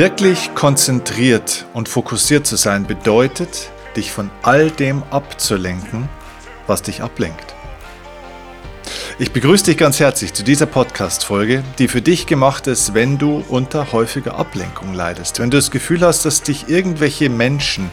Wirklich konzentriert und fokussiert zu sein bedeutet, dich von all dem abzulenken, was dich ablenkt. Ich begrüße dich ganz herzlich zu dieser Podcast-Folge, die für dich gemacht ist, wenn du unter häufiger Ablenkung leidest. Wenn du das Gefühl hast, dass dich irgendwelche Menschen,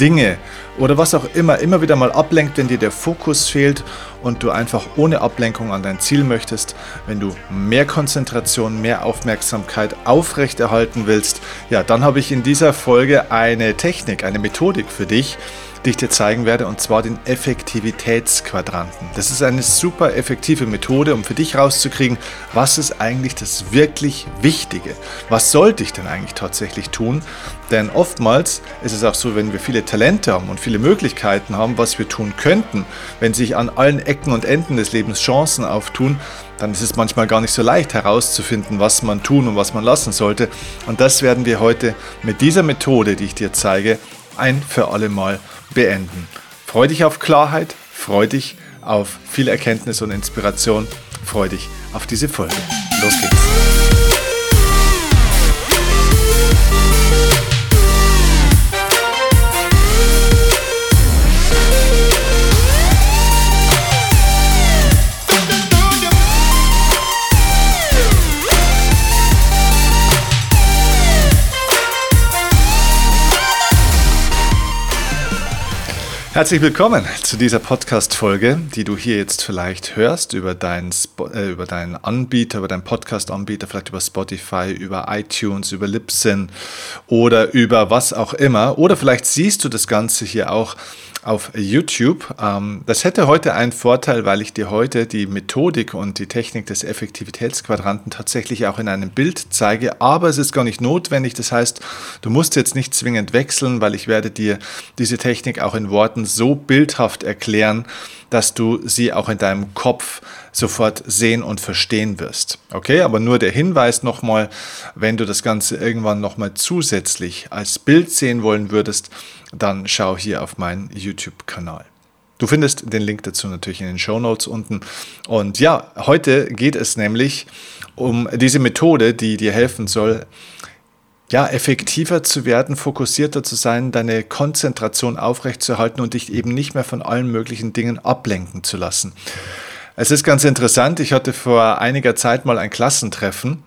Dinge oder was auch immer immer wieder mal ablenkt, wenn dir der Fokus fehlt und du einfach ohne Ablenkung an dein Ziel möchtest, wenn du mehr Konzentration, mehr Aufmerksamkeit aufrechterhalten willst, ja, dann habe ich in dieser Folge eine Technik, eine Methodik für dich, die ich dir zeigen werde, und zwar den Effektivitätsquadranten. Das ist eine super effektive Methode, um für dich rauszukriegen, was ist eigentlich das wirklich Wichtige? Was sollte ich denn eigentlich tatsächlich tun? Denn oftmals ist es auch so, wenn wir viele Talente haben und viele Möglichkeiten haben, was wir tun könnten, wenn sich an allen Ecken und Enden des Lebens Chancen auftun, dann ist es manchmal gar nicht so leicht herauszufinden, was man tun und was man lassen sollte. Und das werden wir heute mit dieser Methode, die ich dir zeige, ein für alle Mal beenden. Freu dich auf Klarheit, freu dich auf viel Erkenntnis und Inspiration, freu dich auf diese Folge. Los geht's! Herzlich willkommen zu dieser Podcast-Folge, die du hier jetzt vielleicht hörst über deinen, äh, über deinen Anbieter, über deinen Podcast-Anbieter, vielleicht über Spotify, über iTunes, über Libsyn oder über was auch immer. Oder vielleicht siehst du das Ganze hier auch auf YouTube. Ähm, das hätte heute einen Vorteil, weil ich dir heute die Methodik und die Technik des Effektivitätsquadranten tatsächlich auch in einem Bild zeige. Aber es ist gar nicht notwendig. Das heißt, du musst jetzt nicht zwingend wechseln, weil ich werde dir diese Technik auch in Worten so bildhaft erklären, dass du sie auch in deinem Kopf sofort sehen und verstehen wirst. Okay, aber nur der Hinweis nochmal, wenn du das Ganze irgendwann nochmal zusätzlich als Bild sehen wollen würdest, dann schau hier auf meinen YouTube-Kanal. Du findest den Link dazu natürlich in den Show Notes unten. Und ja, heute geht es nämlich um diese Methode, die dir helfen soll, ja, effektiver zu werden, fokussierter zu sein, deine Konzentration aufrechtzuerhalten und dich eben nicht mehr von allen möglichen Dingen ablenken zu lassen. Es ist ganz interessant, ich hatte vor einiger Zeit mal ein Klassentreffen,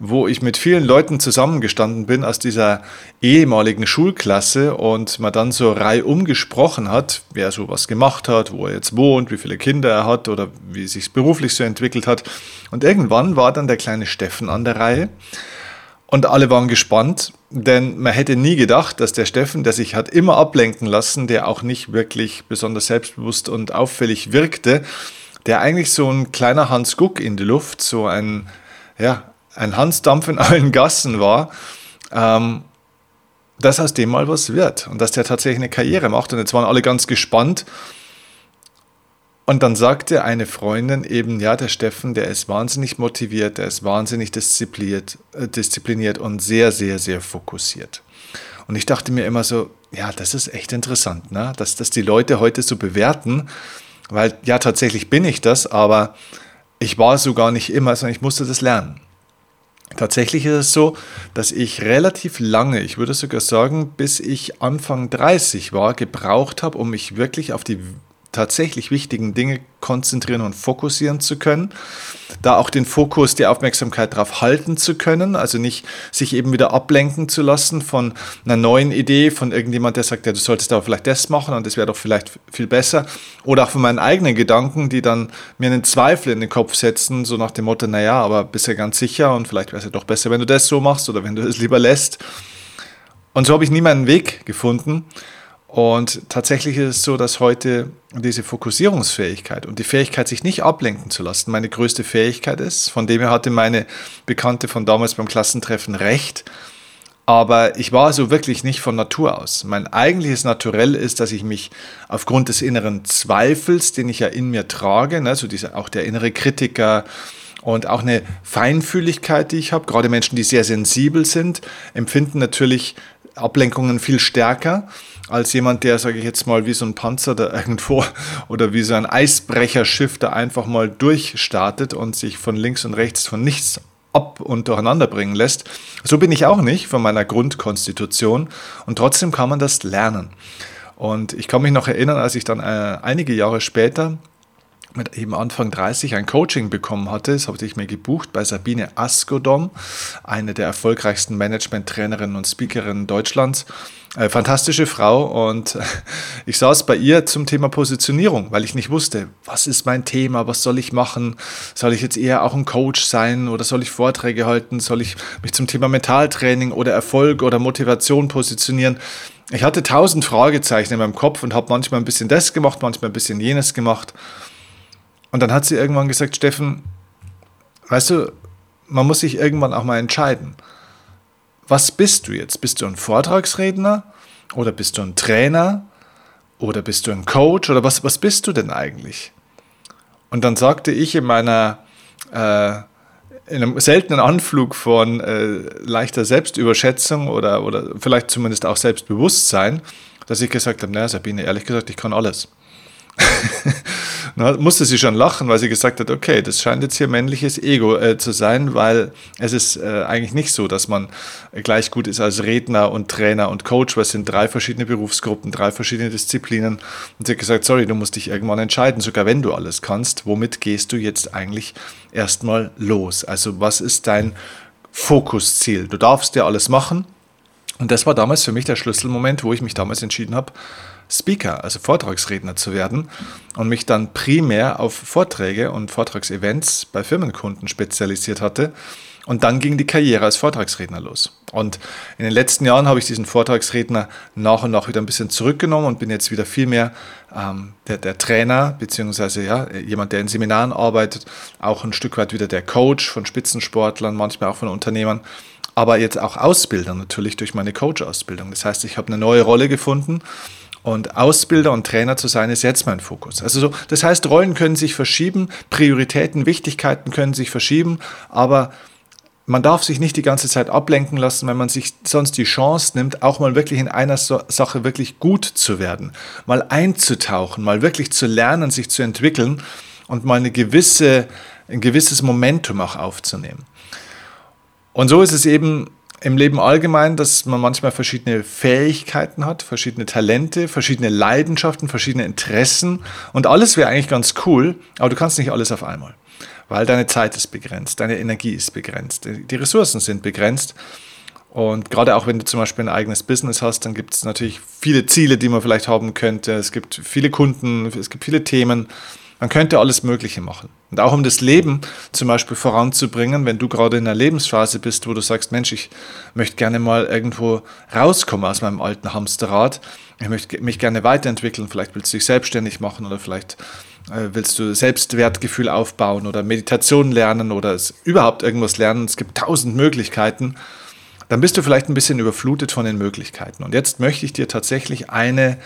wo ich mit vielen Leuten zusammengestanden bin aus dieser ehemaligen Schulklasse und man dann so reihum gesprochen hat, wer so was gemacht hat, wo er jetzt wohnt, wie viele Kinder er hat oder wie es sich beruflich so entwickelt hat. Und irgendwann war dann der kleine Steffen an der Reihe und alle waren gespannt, denn man hätte nie gedacht, dass der Steffen, der sich hat immer ablenken lassen, der auch nicht wirklich besonders selbstbewusst und auffällig wirkte, der eigentlich so ein kleiner Hans Guck in die Luft, so ein, ja, ein Hansdampf in allen Gassen war, ähm, dass aus dem mal was wird und dass der tatsächlich eine Karriere macht. Und jetzt waren alle ganz gespannt und dann sagte eine Freundin eben, ja, der Steffen, der ist wahnsinnig motiviert, der ist wahnsinnig diszipliniert, äh, diszipliniert und sehr, sehr, sehr fokussiert. Und ich dachte mir immer so, ja, das ist echt interessant, ne? dass, dass die Leute heute so bewerten, weil ja, tatsächlich bin ich das, aber ich war so gar nicht immer, sondern ich musste das lernen. Tatsächlich ist es so, dass ich relativ lange, ich würde sogar sagen, bis ich Anfang 30 war, gebraucht habe, um mich wirklich auf die tatsächlich wichtigen Dinge konzentrieren und fokussieren zu können. Da auch den Fokus, die Aufmerksamkeit darauf halten zu können, also nicht sich eben wieder ablenken zu lassen von einer neuen Idee, von irgendjemand, der sagt, ja, du solltest aber vielleicht das machen und das wäre doch vielleicht viel besser. Oder auch von meinen eigenen Gedanken, die dann mir einen Zweifel in den Kopf setzen, so nach dem Motto, naja, aber bist ja ganz sicher und vielleicht wäre es ja doch besser, wenn du das so machst oder wenn du es lieber lässt. Und so habe ich nie meinen Weg gefunden. Und tatsächlich ist es so, dass heute diese Fokussierungsfähigkeit und die Fähigkeit, sich nicht ablenken zu lassen, meine größte Fähigkeit ist. Von dem her hatte meine Bekannte von damals beim Klassentreffen recht. Aber ich war so wirklich nicht von Natur aus. Mein eigentliches Naturell ist, dass ich mich aufgrund des inneren Zweifels, den ich ja in mir trage, ne, so dieser, auch der innere Kritiker und auch eine Feinfühligkeit, die ich habe, gerade Menschen, die sehr sensibel sind, empfinden natürlich Ablenkungen viel stärker als jemand, der, sage ich jetzt mal, wie so ein Panzer da irgendwo oder wie so ein Eisbrecherschiff da einfach mal durchstartet und sich von links und rechts von nichts ab und durcheinander bringen lässt. So bin ich auch nicht von meiner Grundkonstitution und trotzdem kann man das lernen. Und ich kann mich noch erinnern, als ich dann äh, einige Jahre später mit eben Anfang 30 ein Coaching bekommen hatte. Das habe ich mir gebucht bei Sabine Askodom, eine der erfolgreichsten Management-Trainerinnen und Speakerinnen Deutschlands. Äh, fantastische Frau und ich saß bei ihr zum Thema Positionierung, weil ich nicht wusste, was ist mein Thema, was soll ich machen, soll ich jetzt eher auch ein Coach sein oder soll ich Vorträge halten, soll ich mich zum Thema Mentaltraining oder Erfolg oder Motivation positionieren. Ich hatte tausend Fragezeichen in meinem Kopf und habe manchmal ein bisschen das gemacht, manchmal ein bisschen jenes gemacht. Und dann hat sie irgendwann gesagt, Steffen, weißt du, man muss sich irgendwann auch mal entscheiden. Was bist du jetzt? Bist du ein Vortragsredner oder bist du ein Trainer oder bist du ein Coach oder was, was bist du denn eigentlich? Und dann sagte ich in meiner äh, in einem seltenen Anflug von äh, leichter Selbstüberschätzung oder, oder vielleicht zumindest auch Selbstbewusstsein, dass ich gesagt habe, naja Sabine, ehrlich gesagt, ich kann alles. Na, musste sie schon lachen, weil sie gesagt hat, okay, das scheint jetzt hier männliches Ego äh, zu sein, weil es ist äh, eigentlich nicht so, dass man gleich gut ist als Redner und Trainer und Coach, weil es sind drei verschiedene Berufsgruppen, drei verschiedene Disziplinen. Und sie hat gesagt, sorry, du musst dich irgendwann entscheiden, sogar wenn du alles kannst, womit gehst du jetzt eigentlich erstmal los? Also was ist dein Fokusziel? Du darfst ja alles machen. Und das war damals für mich der Schlüsselmoment, wo ich mich damals entschieden habe, Speaker, also Vortragsredner zu werden und mich dann primär auf Vorträge und Vortragsevents bei Firmenkunden spezialisiert hatte. Und dann ging die Karriere als Vortragsredner los. Und in den letzten Jahren habe ich diesen Vortragsredner nach und nach wieder ein bisschen zurückgenommen und bin jetzt wieder viel mehr ähm, der, der, Trainer, beziehungsweise ja, jemand, der in Seminaren arbeitet, auch ein Stück weit wieder der Coach von Spitzensportlern, manchmal auch von Unternehmern, aber jetzt auch Ausbilder natürlich durch meine Coach-Ausbildung. Das heißt, ich habe eine neue Rolle gefunden und Ausbilder und Trainer zu sein, ist jetzt mein Fokus. Also so, das heißt, Rollen können sich verschieben, Prioritäten, Wichtigkeiten können sich verschieben, aber man darf sich nicht die ganze Zeit ablenken lassen, wenn man sich sonst die Chance nimmt, auch mal wirklich in einer Sache wirklich gut zu werden, mal einzutauchen, mal wirklich zu lernen, sich zu entwickeln und mal eine gewisse, ein gewisses Momentum auch aufzunehmen. Und so ist es eben im Leben allgemein, dass man manchmal verschiedene Fähigkeiten hat, verschiedene Talente, verschiedene Leidenschaften, verschiedene Interessen und alles wäre eigentlich ganz cool, aber du kannst nicht alles auf einmal, weil deine Zeit ist begrenzt, deine Energie ist begrenzt, die Ressourcen sind begrenzt. Und gerade auch wenn du zum Beispiel ein eigenes Business hast, dann gibt es natürlich viele Ziele, die man vielleicht haben könnte. Es gibt viele Kunden, es gibt viele Themen. Man könnte alles Mögliche machen. Und auch um das Leben zum Beispiel voranzubringen, wenn du gerade in einer Lebensphase bist, wo du sagst, Mensch, ich möchte gerne mal irgendwo rauskommen aus meinem alten Hamsterrad, ich möchte mich gerne weiterentwickeln, vielleicht willst du dich selbstständig machen oder vielleicht äh, willst du Selbstwertgefühl aufbauen oder Meditation lernen oder überhaupt irgendwas lernen. Es gibt tausend Möglichkeiten. Dann bist du vielleicht ein bisschen überflutet von den Möglichkeiten. Und jetzt möchte ich dir tatsächlich eine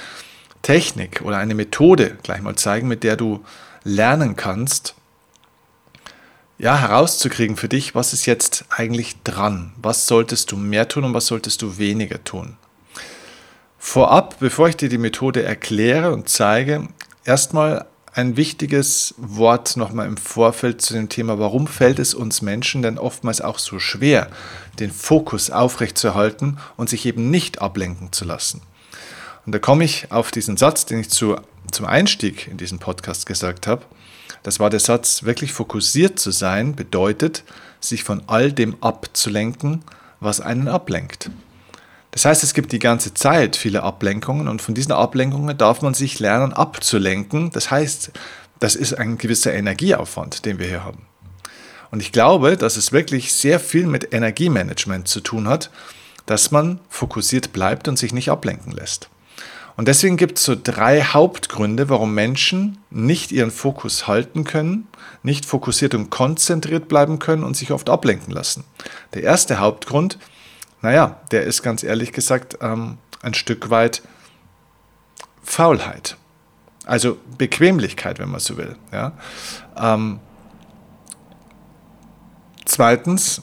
Technik oder eine Methode gleich mal zeigen, mit der du lernen kannst, ja, herauszukriegen für dich, was ist jetzt eigentlich dran? Was solltest du mehr tun und was solltest du weniger tun? Vorab, bevor ich dir die Methode erkläre und zeige, erstmal ein wichtiges Wort nochmal im Vorfeld zu dem Thema, warum fällt es uns Menschen denn oftmals auch so schwer, den Fokus aufrechtzuerhalten und sich eben nicht ablenken zu lassen. Und da komme ich auf diesen Satz, den ich zu, zum Einstieg in diesen Podcast gesagt habe. Das war der Satz, wirklich fokussiert zu sein, bedeutet, sich von all dem abzulenken, was einen ablenkt. Das heißt, es gibt die ganze Zeit viele Ablenkungen und von diesen Ablenkungen darf man sich lernen abzulenken. Das heißt, das ist ein gewisser Energieaufwand, den wir hier haben. Und ich glaube, dass es wirklich sehr viel mit Energiemanagement zu tun hat, dass man fokussiert bleibt und sich nicht ablenken lässt. Und deswegen gibt es so drei Hauptgründe, warum Menschen nicht ihren Fokus halten können, nicht fokussiert und konzentriert bleiben können und sich oft ablenken lassen. Der erste Hauptgrund, naja, der ist ganz ehrlich gesagt ähm, ein Stück weit Faulheit. Also Bequemlichkeit, wenn man so will. Ja? Ähm, zweitens,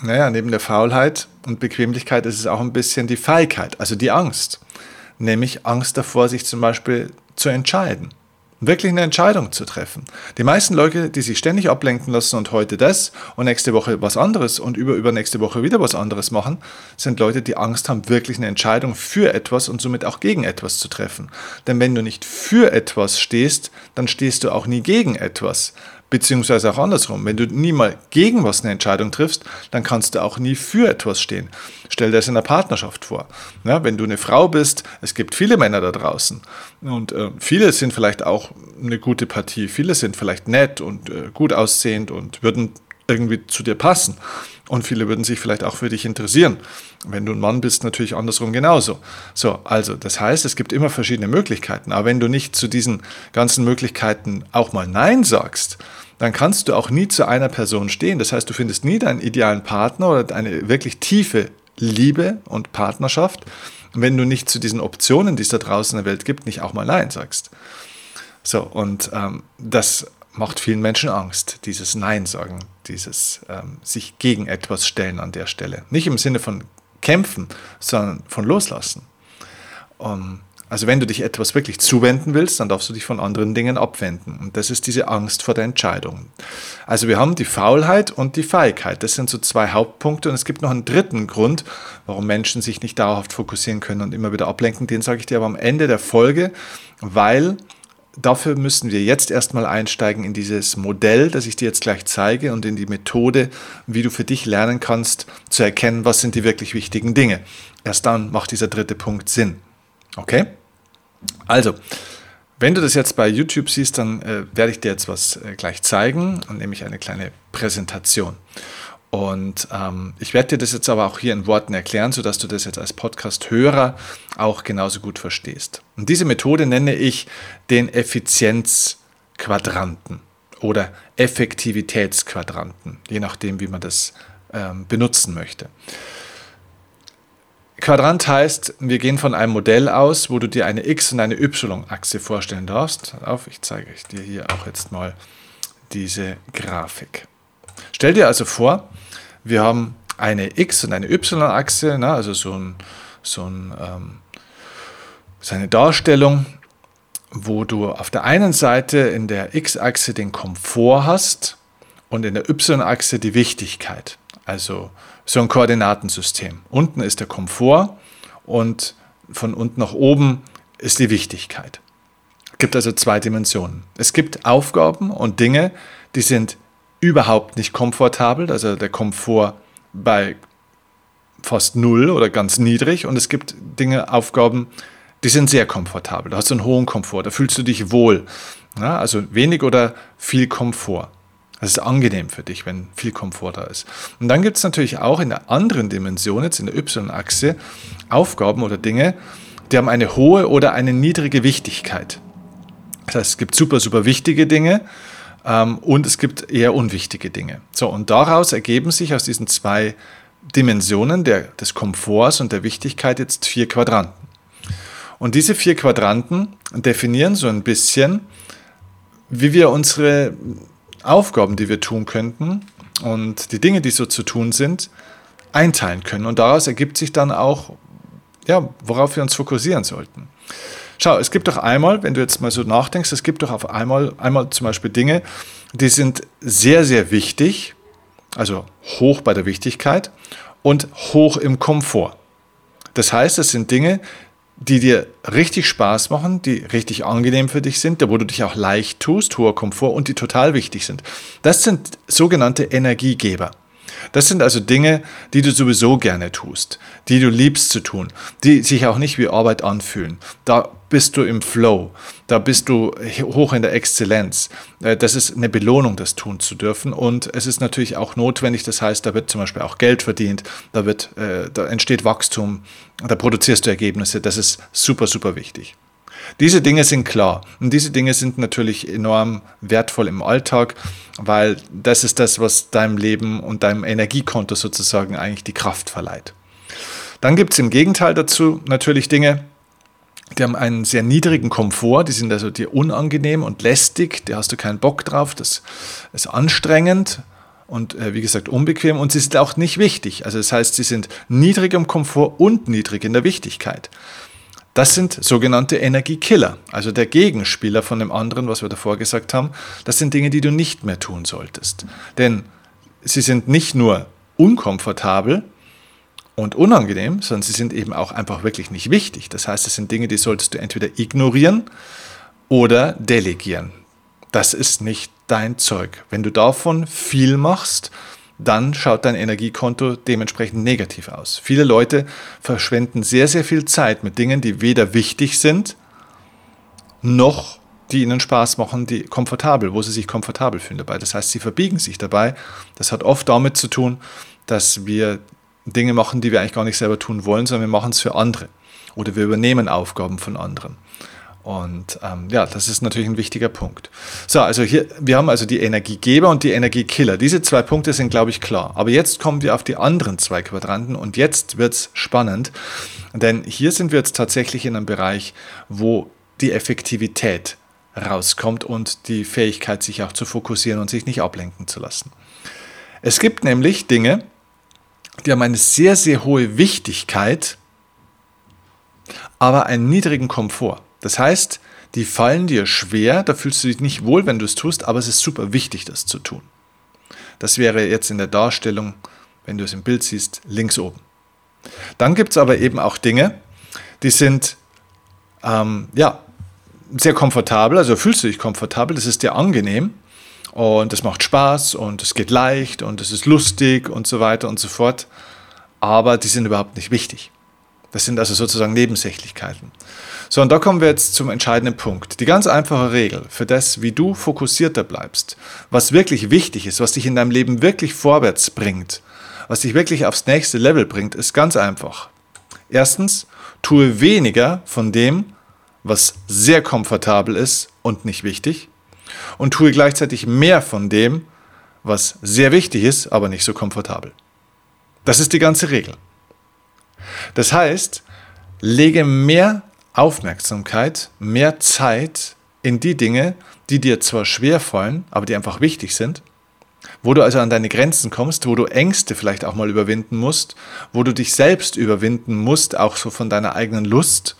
naja, neben der Faulheit und Bequemlichkeit ist es auch ein bisschen die Feigheit, also die Angst nämlich Angst davor, sich zum Beispiel zu entscheiden. wirklich eine Entscheidung zu treffen. Die meisten Leute, die sich ständig ablenken lassen und heute das und nächste Woche was anderes und über übernächste Woche wieder was anderes machen, sind Leute, die Angst haben, wirklich eine Entscheidung für etwas und somit auch gegen etwas zu treffen. Denn wenn du nicht für etwas stehst, dann stehst du auch nie gegen etwas. Beziehungsweise auch andersrum. Wenn du nie mal gegen was eine Entscheidung triffst, dann kannst du auch nie für etwas stehen. Stell dir das in der Partnerschaft vor. Ja, wenn du eine Frau bist, es gibt viele Männer da draußen und äh, viele sind vielleicht auch eine gute Partie, viele sind vielleicht nett und äh, gut aussehend und würden irgendwie zu dir passen. Und viele würden sich vielleicht auch für dich interessieren. Wenn du ein Mann bist, natürlich andersrum genauso. So, also das heißt, es gibt immer verschiedene Möglichkeiten. Aber wenn du nicht zu diesen ganzen Möglichkeiten auch mal Nein sagst, dann kannst du auch nie zu einer Person stehen. Das heißt, du findest nie deinen idealen Partner oder eine wirklich tiefe Liebe und Partnerschaft, wenn du nicht zu diesen Optionen, die es da draußen in der Welt gibt, nicht auch mal Nein sagst. So, und ähm, das macht vielen Menschen Angst, dieses Nein sagen, dieses ähm, sich gegen etwas stellen an der Stelle. Nicht im Sinne von kämpfen, sondern von loslassen. Um, also wenn du dich etwas wirklich zuwenden willst, dann darfst du dich von anderen Dingen abwenden. Und das ist diese Angst vor der Entscheidung. Also wir haben die Faulheit und die Feigheit. Das sind so zwei Hauptpunkte. Und es gibt noch einen dritten Grund, warum Menschen sich nicht dauerhaft fokussieren können und immer wieder ablenken. Den sage ich dir aber am Ende der Folge, weil dafür müssen wir jetzt erstmal einsteigen in dieses Modell, das ich dir jetzt gleich zeige und in die Methode, wie du für dich lernen kannst zu erkennen, was sind die wirklich wichtigen Dinge. Erst dann macht dieser dritte Punkt Sinn. Okay? Also, wenn du das jetzt bei YouTube siehst, dann äh, werde ich dir jetzt was äh, gleich zeigen und nämlich eine kleine Präsentation. Und ähm, ich werde dir das jetzt aber auch hier in Worten erklären, sodass du das jetzt als Podcast-Hörer auch genauso gut verstehst. Und diese Methode nenne ich den Effizienzquadranten oder Effektivitätsquadranten, je nachdem, wie man das ähm, benutzen möchte. Quadrant heißt, wir gehen von einem Modell aus, wo du dir eine X- und eine Y-Achse vorstellen darfst. Auf, ich zeige dir hier auch jetzt mal diese Grafik. Stell dir also vor, wir haben eine X- und eine Y-Achse, ne, also so, ein, so, ein, ähm, so eine Darstellung, wo du auf der einen Seite in der X-Achse den Komfort hast und in der Y-Achse die Wichtigkeit. Also so ein Koordinatensystem. Unten ist der Komfort und von unten nach oben ist die Wichtigkeit. Es gibt also zwei Dimensionen. Es gibt Aufgaben und Dinge, die sind überhaupt nicht komfortabel, also der Komfort bei fast null oder ganz niedrig und es gibt Dinge, Aufgaben, die sind sehr komfortabel. Da hast du einen hohen Komfort, da fühlst du dich wohl. Ja, also wenig oder viel Komfort. Das ist angenehm für dich, wenn viel Komfort da ist. Und dann gibt es natürlich auch in der anderen Dimension, jetzt in der Y-Achse, Aufgaben oder Dinge, die haben eine hohe oder eine niedrige Wichtigkeit. Das heißt, es gibt super, super wichtige Dinge und es gibt eher unwichtige Dinge. So, und daraus ergeben sich aus diesen zwei Dimensionen der, des Komforts und der Wichtigkeit jetzt vier Quadranten. Und diese vier Quadranten definieren so ein bisschen, wie wir unsere Aufgaben, die wir tun könnten und die Dinge, die so zu tun sind, einteilen können. Und daraus ergibt sich dann auch, ja, worauf wir uns fokussieren sollten. Schau, es gibt doch einmal, wenn du jetzt mal so nachdenkst, es gibt doch auf einmal, einmal zum Beispiel Dinge, die sind sehr, sehr wichtig, also hoch bei der Wichtigkeit und hoch im Komfort. Das heißt, es sind Dinge, die dir richtig Spaß machen, die richtig angenehm für dich sind, wo du dich auch leicht tust, hoher Komfort und die total wichtig sind. Das sind sogenannte Energiegeber. Das sind also Dinge, die du sowieso gerne tust, die du liebst zu tun, die sich auch nicht wie Arbeit anfühlen. Da bist du im Flow, da bist du hoch in der Exzellenz. Äh, das ist eine Belohnung, das tun zu dürfen. Und es ist natürlich auch notwendig, das heißt, da wird zum Beispiel auch Geld verdient, da, wird, äh, da entsteht Wachstum, da produzierst du Ergebnisse. Das ist super, super wichtig. Diese Dinge sind klar und diese Dinge sind natürlich enorm wertvoll im Alltag, weil das ist das, was deinem Leben und deinem Energiekonto sozusagen eigentlich die Kraft verleiht. Dann gibt es im Gegenteil dazu natürlich Dinge, die haben einen sehr niedrigen Komfort, die sind also dir unangenehm und lästig, da hast du keinen Bock drauf, das ist anstrengend und äh, wie gesagt unbequem und sie sind auch nicht wichtig. Also das heißt, sie sind niedrig im Komfort und niedrig in der Wichtigkeit. Das sind sogenannte Energiekiller, also der Gegenspieler von dem anderen, was wir davor gesagt haben. Das sind Dinge, die du nicht mehr tun solltest. Denn sie sind nicht nur unkomfortabel und unangenehm, sondern sie sind eben auch einfach wirklich nicht wichtig. Das heißt, es sind Dinge, die solltest du entweder ignorieren oder delegieren. Das ist nicht dein Zeug. Wenn du davon viel machst, dann schaut dein Energiekonto dementsprechend negativ aus. Viele Leute verschwenden sehr, sehr viel Zeit mit Dingen, die weder wichtig sind, noch die ihnen Spaß machen, die komfortabel, wo sie sich komfortabel fühlen dabei. Das heißt, sie verbiegen sich dabei. Das hat oft damit zu tun, dass wir Dinge machen, die wir eigentlich gar nicht selber tun wollen, sondern wir machen es für andere. Oder wir übernehmen Aufgaben von anderen. Und ähm, ja, das ist natürlich ein wichtiger Punkt. So, also hier, wir haben also die Energiegeber und die Energiekiller. Diese zwei Punkte sind, glaube ich, klar. Aber jetzt kommen wir auf die anderen zwei Quadranten und jetzt wird es spannend, denn hier sind wir jetzt tatsächlich in einem Bereich, wo die Effektivität rauskommt und die Fähigkeit, sich auch zu fokussieren und sich nicht ablenken zu lassen. Es gibt nämlich Dinge, die haben eine sehr, sehr hohe Wichtigkeit, aber einen niedrigen Komfort. Das heißt, die fallen dir schwer, da fühlst du dich nicht wohl, wenn du es tust, aber es ist super wichtig, das zu tun. Das wäre jetzt in der Darstellung, wenn du es im Bild siehst, links oben. Dann gibt es aber eben auch Dinge, die sind ähm, ja, sehr komfortabel, also fühlst du dich komfortabel, das ist dir angenehm und es macht Spaß und es geht leicht und es ist lustig und so weiter und so fort, aber die sind überhaupt nicht wichtig. Das sind also sozusagen Nebensächlichkeiten. So, und da kommen wir jetzt zum entscheidenden Punkt. Die ganz einfache Regel für das, wie du fokussierter bleibst, was wirklich wichtig ist, was dich in deinem Leben wirklich vorwärts bringt, was dich wirklich aufs nächste Level bringt, ist ganz einfach. Erstens, tue weniger von dem, was sehr komfortabel ist und nicht wichtig, und tue gleichzeitig mehr von dem, was sehr wichtig ist, aber nicht so komfortabel. Das ist die ganze Regel. Das heißt, lege mehr Aufmerksamkeit, mehr Zeit in die Dinge, die dir zwar schwer fallen, aber die einfach wichtig sind, wo du also an deine Grenzen kommst, wo du Ängste vielleicht auch mal überwinden musst, wo du dich selbst überwinden musst, auch so von deiner eigenen Lust,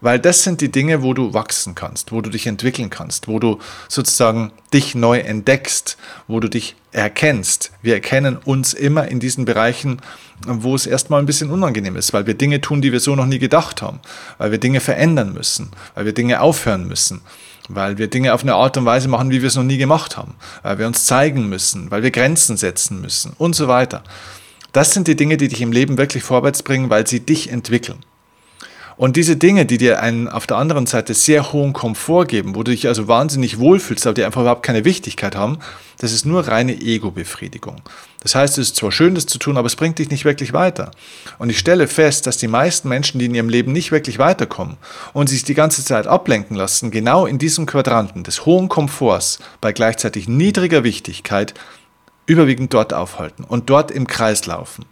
weil das sind die Dinge, wo du wachsen kannst, wo du dich entwickeln kannst, wo du sozusagen dich neu entdeckst, wo du dich erkennst. Wir erkennen uns immer in diesen Bereichen, wo es erstmal ein bisschen unangenehm ist, weil wir Dinge tun, die wir so noch nie gedacht haben, weil wir Dinge verändern müssen, weil wir Dinge aufhören müssen, weil wir Dinge auf eine Art und Weise machen, wie wir es noch nie gemacht haben, weil wir uns zeigen müssen, weil wir Grenzen setzen müssen und so weiter. Das sind die Dinge, die dich im Leben wirklich vorwärts bringen, weil sie dich entwickeln. Und diese Dinge, die dir einen auf der anderen Seite sehr hohen Komfort geben, wo du dich also wahnsinnig wohlfühlst, aber die einfach überhaupt keine Wichtigkeit haben, das ist nur reine Ego-Befriedigung. Das heißt, es ist zwar schön, das zu tun, aber es bringt dich nicht wirklich weiter. Und ich stelle fest, dass die meisten Menschen, die in ihrem Leben nicht wirklich weiterkommen und sich die ganze Zeit ablenken lassen, genau in diesem Quadranten des hohen Komforts bei gleichzeitig niedriger Wichtigkeit überwiegend dort aufhalten und dort im Kreis laufen.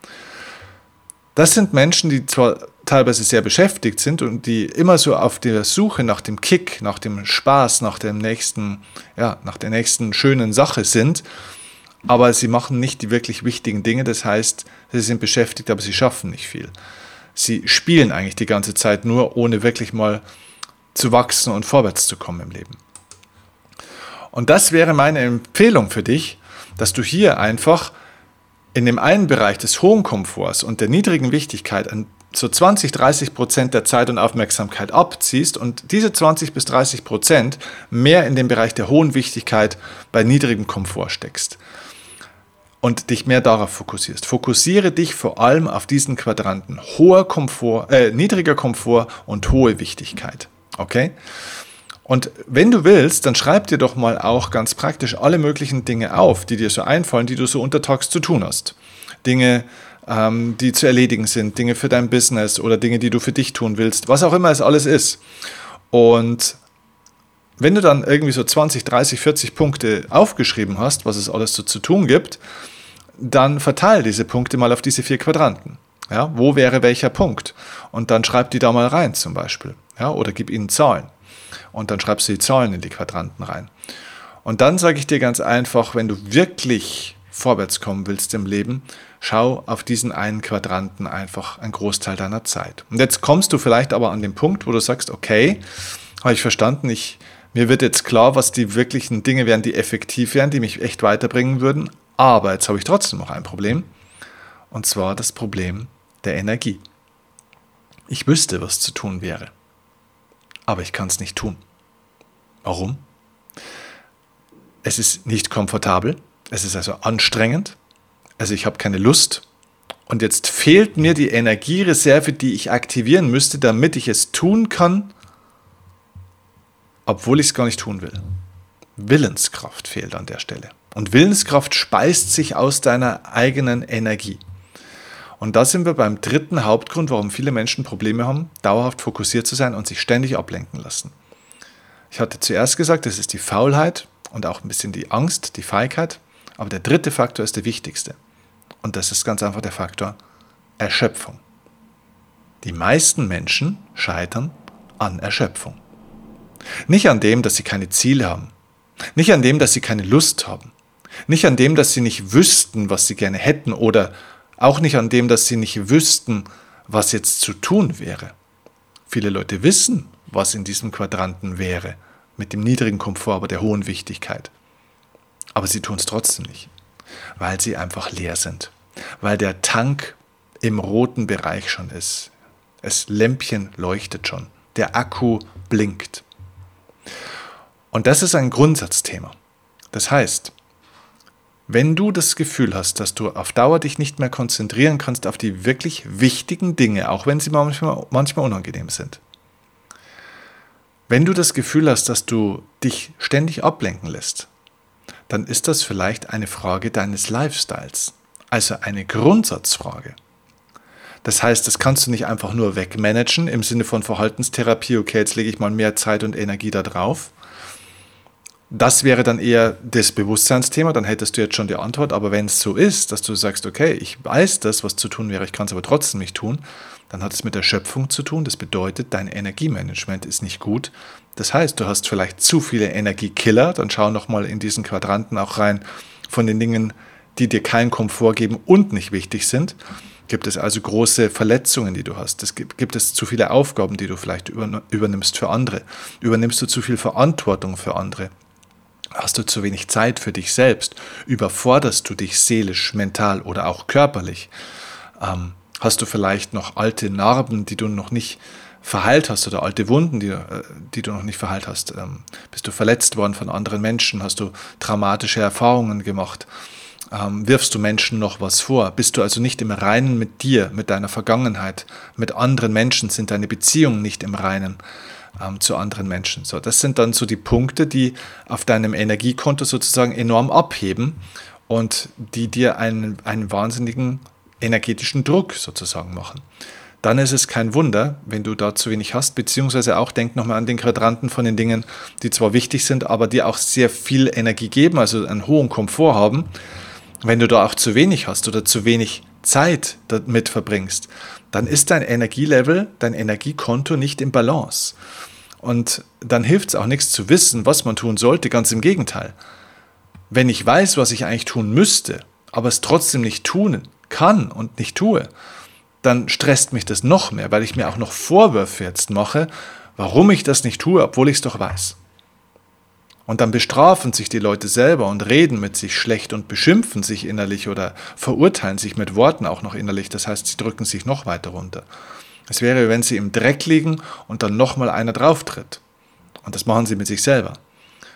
Das sind Menschen, die zwar teilweise sehr beschäftigt sind und die immer so auf der Suche nach dem Kick, nach dem Spaß, nach dem nächsten, ja, nach der nächsten schönen Sache sind, aber sie machen nicht die wirklich wichtigen Dinge. Das heißt, sie sind beschäftigt, aber sie schaffen nicht viel. Sie spielen eigentlich die ganze Zeit nur, ohne wirklich mal zu wachsen und vorwärts zu kommen im Leben. Und das wäre meine Empfehlung für dich, dass du hier einfach in dem einen Bereich des hohen Komforts und der niedrigen Wichtigkeit an so 20, 30 Prozent der Zeit und Aufmerksamkeit abziehst und diese 20 bis 30 Prozent mehr in den Bereich der hohen Wichtigkeit bei niedrigem Komfort steckst und dich mehr darauf fokussierst. Fokussiere dich vor allem auf diesen Quadranten hoher Komfort, äh, niedriger Komfort und hohe Wichtigkeit. Okay? Und wenn du willst, dann schreib dir doch mal auch ganz praktisch alle möglichen Dinge auf, die dir so einfallen, die du so untertags zu tun hast. Dinge, ähm, die zu erledigen sind, Dinge für dein Business oder Dinge, die du für dich tun willst, was auch immer es alles ist. Und wenn du dann irgendwie so 20, 30, 40 Punkte aufgeschrieben hast, was es alles so zu tun gibt, dann verteile diese Punkte mal auf diese vier Quadranten. Ja, wo wäre welcher Punkt? Und dann schreib die da mal rein zum Beispiel. Ja, oder gib ihnen Zahlen und dann schreibst du die Zahlen in die Quadranten rein. Und dann sage ich dir ganz einfach, wenn du wirklich vorwärts kommen willst im Leben, schau auf diesen einen Quadranten einfach einen Großteil deiner Zeit. Und jetzt kommst du vielleicht aber an den Punkt, wo du sagst, okay, habe ich verstanden, ich, mir wird jetzt klar, was die wirklichen Dinge wären, die effektiv wären, die mich echt weiterbringen würden, aber jetzt habe ich trotzdem noch ein Problem, und zwar das Problem der Energie. Ich wüsste, was zu tun wäre, aber ich kann es nicht tun. Warum? Es ist nicht komfortabel, es ist also anstrengend, also ich habe keine Lust und jetzt fehlt mir die Energiereserve, die ich aktivieren müsste, damit ich es tun kann, obwohl ich es gar nicht tun will. Willenskraft fehlt an der Stelle. Und Willenskraft speist sich aus deiner eigenen Energie. Und da sind wir beim dritten Hauptgrund, warum viele Menschen Probleme haben, dauerhaft fokussiert zu sein und sich ständig ablenken lassen. Ich hatte zuerst gesagt, das ist die Faulheit und auch ein bisschen die Angst, die Feigheit. Aber der dritte Faktor ist der wichtigste. Und das ist ganz einfach der Faktor Erschöpfung. Die meisten Menschen scheitern an Erschöpfung. Nicht an dem, dass sie keine Ziele haben. Nicht an dem, dass sie keine Lust haben. Nicht an dem, dass sie nicht wüssten, was sie gerne hätten oder auch nicht an dem, dass sie nicht wüssten, was jetzt zu tun wäre. Viele Leute wissen, was in diesem Quadranten wäre, mit dem niedrigen Komfort, aber der hohen Wichtigkeit. Aber sie tun es trotzdem nicht, weil sie einfach leer sind, weil der Tank im roten Bereich schon ist. Das Lämpchen leuchtet schon, der Akku blinkt. Und das ist ein Grundsatzthema. Das heißt, wenn du das Gefühl hast, dass du auf Dauer dich nicht mehr konzentrieren kannst auf die wirklich wichtigen Dinge, auch wenn sie manchmal, manchmal unangenehm sind, wenn du das Gefühl hast, dass du dich ständig ablenken lässt, dann ist das vielleicht eine Frage deines Lifestyles, also eine Grundsatzfrage. Das heißt, das kannst du nicht einfach nur wegmanagen im Sinne von Verhaltenstherapie, okay, jetzt lege ich mal mehr Zeit und Energie da drauf, das wäre dann eher das Bewusstseinsthema, dann hättest du jetzt schon die Antwort. Aber wenn es so ist, dass du sagst, okay, ich weiß das, was zu tun wäre, ich kann es aber trotzdem nicht tun, dann hat es mit der Schöpfung zu tun. Das bedeutet, dein Energiemanagement ist nicht gut. Das heißt, du hast vielleicht zu viele Energiekiller. Dann schau nochmal in diesen Quadranten auch rein von den Dingen, die dir keinen Komfort geben und nicht wichtig sind. Gibt es also große Verletzungen, die du hast? Es gibt, gibt es zu viele Aufgaben, die du vielleicht übernimmst für andere? Übernimmst du zu viel Verantwortung für andere? Hast du zu wenig Zeit für dich selbst? Überforderst du dich seelisch, mental oder auch körperlich? Ähm, hast du vielleicht noch alte Narben, die du noch nicht verheilt hast oder alte Wunden, die, äh, die du noch nicht verheilt hast? Ähm, bist du verletzt worden von anderen Menschen? Hast du traumatische Erfahrungen gemacht? Ähm, wirfst du Menschen noch was vor? Bist du also nicht im Reinen mit dir, mit deiner Vergangenheit? Mit anderen Menschen sind deine Beziehungen nicht im Reinen? Ähm, zu anderen Menschen. So, das sind dann so die Punkte, die auf deinem Energiekonto sozusagen enorm abheben und die dir einen, einen wahnsinnigen energetischen Druck sozusagen machen. Dann ist es kein Wunder, wenn du da zu wenig hast, beziehungsweise auch denk nochmal an den Quadranten von den Dingen, die zwar wichtig sind, aber die auch sehr viel Energie geben, also einen hohen Komfort haben. Wenn du da auch zu wenig hast oder zu wenig Zeit damit verbringst, dann ist dein Energielevel, dein Energiekonto nicht im Balance. Und dann hilft es auch nichts zu wissen, was man tun sollte, ganz im Gegenteil. Wenn ich weiß, was ich eigentlich tun müsste, aber es trotzdem nicht tun kann und nicht tue, dann stresst mich das noch mehr, weil ich mir auch noch Vorwürfe jetzt mache, warum ich das nicht tue, obwohl ich es doch weiß. Und dann bestrafen sich die Leute selber und reden mit sich schlecht und beschimpfen sich innerlich oder verurteilen sich mit Worten auch noch innerlich. Das heißt, sie drücken sich noch weiter runter. Es wäre, wenn sie im Dreck liegen und dann nochmal einer drauf tritt. Und das machen sie mit sich selber.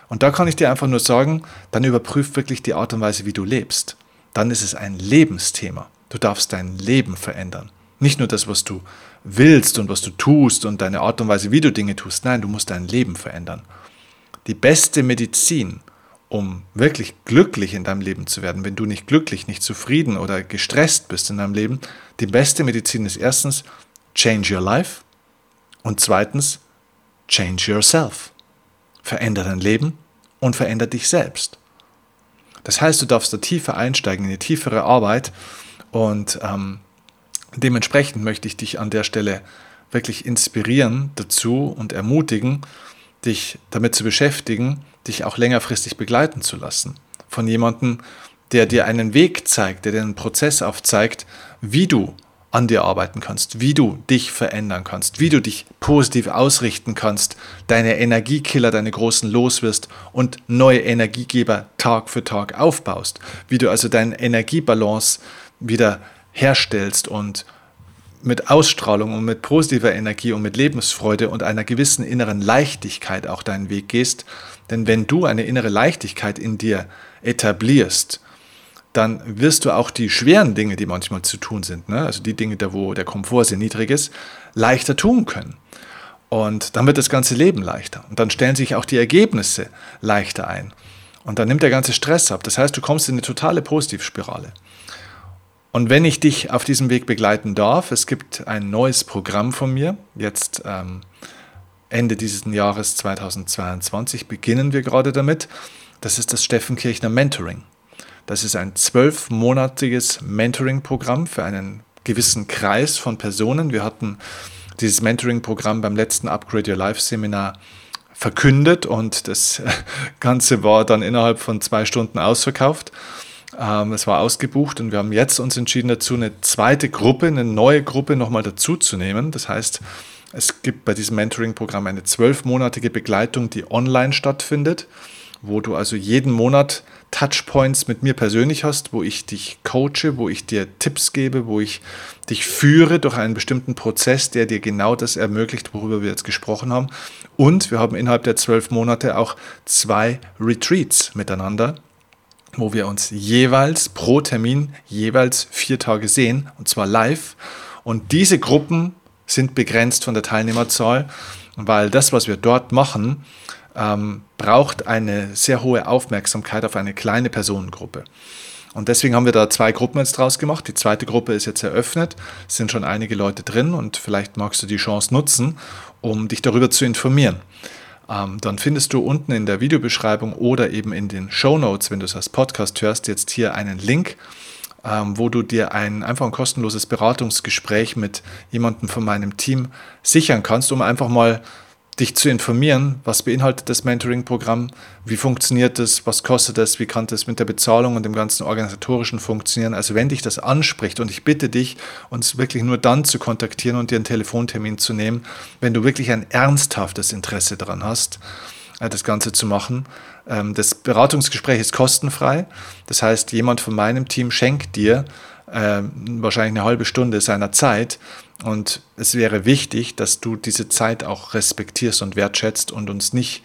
Und da kann ich dir einfach nur sagen, dann überprüf wirklich die Art und Weise, wie du lebst. Dann ist es ein Lebensthema. Du darfst dein Leben verändern. Nicht nur das, was du willst und was du tust und deine Art und Weise, wie du Dinge tust. Nein, du musst dein Leben verändern. Die beste Medizin, um wirklich glücklich in deinem Leben zu werden, wenn du nicht glücklich, nicht zufrieden oder gestresst bist in deinem Leben, die beste Medizin ist erstens, Change Your Life. Und zweitens, Change Yourself. Veränder dein Leben und veränder dich selbst. Das heißt, du darfst da tiefer einsteigen in die tiefere Arbeit und ähm, dementsprechend möchte ich dich an der Stelle wirklich inspirieren dazu und ermutigen, dich damit zu beschäftigen, dich auch längerfristig begleiten zu lassen. Von jemandem, der dir einen Weg zeigt, der dir einen Prozess aufzeigt, wie du an dir arbeiten kannst, wie du dich verändern kannst, wie du dich positiv ausrichten kannst, deine Energiekiller, deine großen loswirst und neue Energiegeber Tag für Tag aufbaust, wie du also deine Energiebalance wieder herstellst und mit Ausstrahlung und mit positiver Energie und mit Lebensfreude und einer gewissen inneren Leichtigkeit auch deinen Weg gehst. Denn wenn du eine innere Leichtigkeit in dir etablierst, dann wirst du auch die schweren Dinge, die manchmal zu tun sind, ne? also die Dinge, da wo der Komfort sehr niedrig ist, leichter tun können. Und dann wird das ganze Leben leichter. Und dann stellen sich auch die Ergebnisse leichter ein. Und dann nimmt der ganze Stress ab. Das heißt, du kommst in eine totale Positivspirale. Und wenn ich dich auf diesem Weg begleiten darf, es gibt ein neues Programm von mir. Jetzt ähm, Ende dieses Jahres 2022 beginnen wir gerade damit. Das ist das Steffen Kirchner Mentoring. Das ist ein zwölfmonatiges Mentoring-Programm für einen gewissen Kreis von Personen. Wir hatten dieses Mentoring-Programm beim letzten Upgrade Your Life Seminar verkündet und das Ganze war dann innerhalb von zwei Stunden ausverkauft. Ähm, es war ausgebucht und wir haben jetzt uns entschieden dazu, eine zweite Gruppe, eine neue Gruppe nochmal dazu zu nehmen. Das heißt, es gibt bei diesem Mentoring-Programm eine zwölfmonatige Begleitung, die online stattfindet, wo du also jeden Monat Touchpoints mit mir persönlich hast, wo ich dich coache, wo ich dir Tipps gebe, wo ich dich führe durch einen bestimmten Prozess, der dir genau das ermöglicht, worüber wir jetzt gesprochen haben. Und wir haben innerhalb der zwölf Monate auch zwei Retreats miteinander, wo wir uns jeweils pro Termin jeweils vier Tage sehen, und zwar live. Und diese Gruppen sind begrenzt von der Teilnehmerzahl, weil das, was wir dort machen, ähm, braucht eine sehr hohe Aufmerksamkeit auf eine kleine Personengruppe. Und deswegen haben wir da zwei Gruppen jetzt draus gemacht. Die zweite Gruppe ist jetzt eröffnet, es sind schon einige Leute drin und vielleicht magst du die Chance nutzen, um dich darüber zu informieren. Ähm, dann findest du unten in der Videobeschreibung oder eben in den Show Notes, wenn du es als Podcast hörst, jetzt hier einen Link, ähm, wo du dir ein einfach ein kostenloses Beratungsgespräch mit jemandem von meinem Team sichern kannst, um einfach mal dich zu informieren, was beinhaltet das Mentoring-Programm, wie funktioniert es, was kostet es, wie kann das mit der Bezahlung und dem ganzen organisatorischen funktionieren. Also wenn dich das anspricht und ich bitte dich, uns wirklich nur dann zu kontaktieren und dir einen Telefontermin zu nehmen, wenn du wirklich ein ernsthaftes Interesse daran hast, äh, das Ganze zu machen. Ähm, das Beratungsgespräch ist kostenfrei. Das heißt, jemand von meinem Team schenkt dir äh, wahrscheinlich eine halbe Stunde seiner Zeit. Und es wäre wichtig, dass du diese Zeit auch respektierst und wertschätzt und uns nicht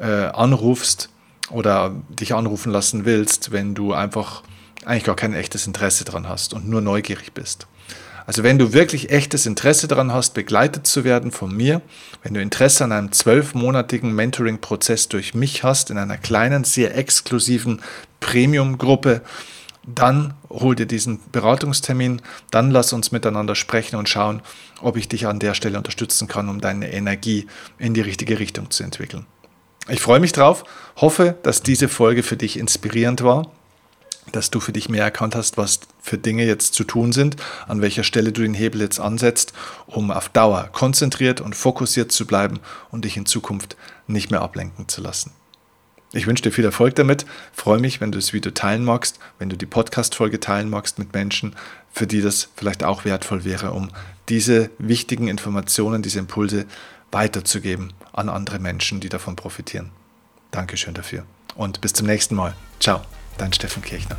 äh, anrufst oder dich anrufen lassen willst, wenn du einfach eigentlich gar kein echtes Interesse daran hast und nur neugierig bist. Also wenn du wirklich echtes Interesse daran hast, begleitet zu werden von mir, wenn du Interesse an einem zwölfmonatigen Mentoring-Prozess durch mich hast, in einer kleinen, sehr exklusiven Premium-Gruppe, dann hol dir diesen Beratungstermin, dann lass uns miteinander sprechen und schauen, ob ich dich an der Stelle unterstützen kann, um deine Energie in die richtige Richtung zu entwickeln. Ich freue mich drauf, hoffe, dass diese Folge für dich inspirierend war, dass du für dich mehr erkannt hast, was für Dinge jetzt zu tun sind, an welcher Stelle du den Hebel jetzt ansetzt, um auf Dauer konzentriert und fokussiert zu bleiben und dich in Zukunft nicht mehr ablenken zu lassen. Ich wünsche dir viel Erfolg damit. Freue mich, wenn du das Video teilen magst, wenn du die Podcast-Folge teilen magst mit Menschen, für die das vielleicht auch wertvoll wäre, um diese wichtigen Informationen, diese Impulse weiterzugeben an andere Menschen, die davon profitieren. Dankeschön dafür. Und bis zum nächsten Mal. Ciao, dein Steffen Kirchner.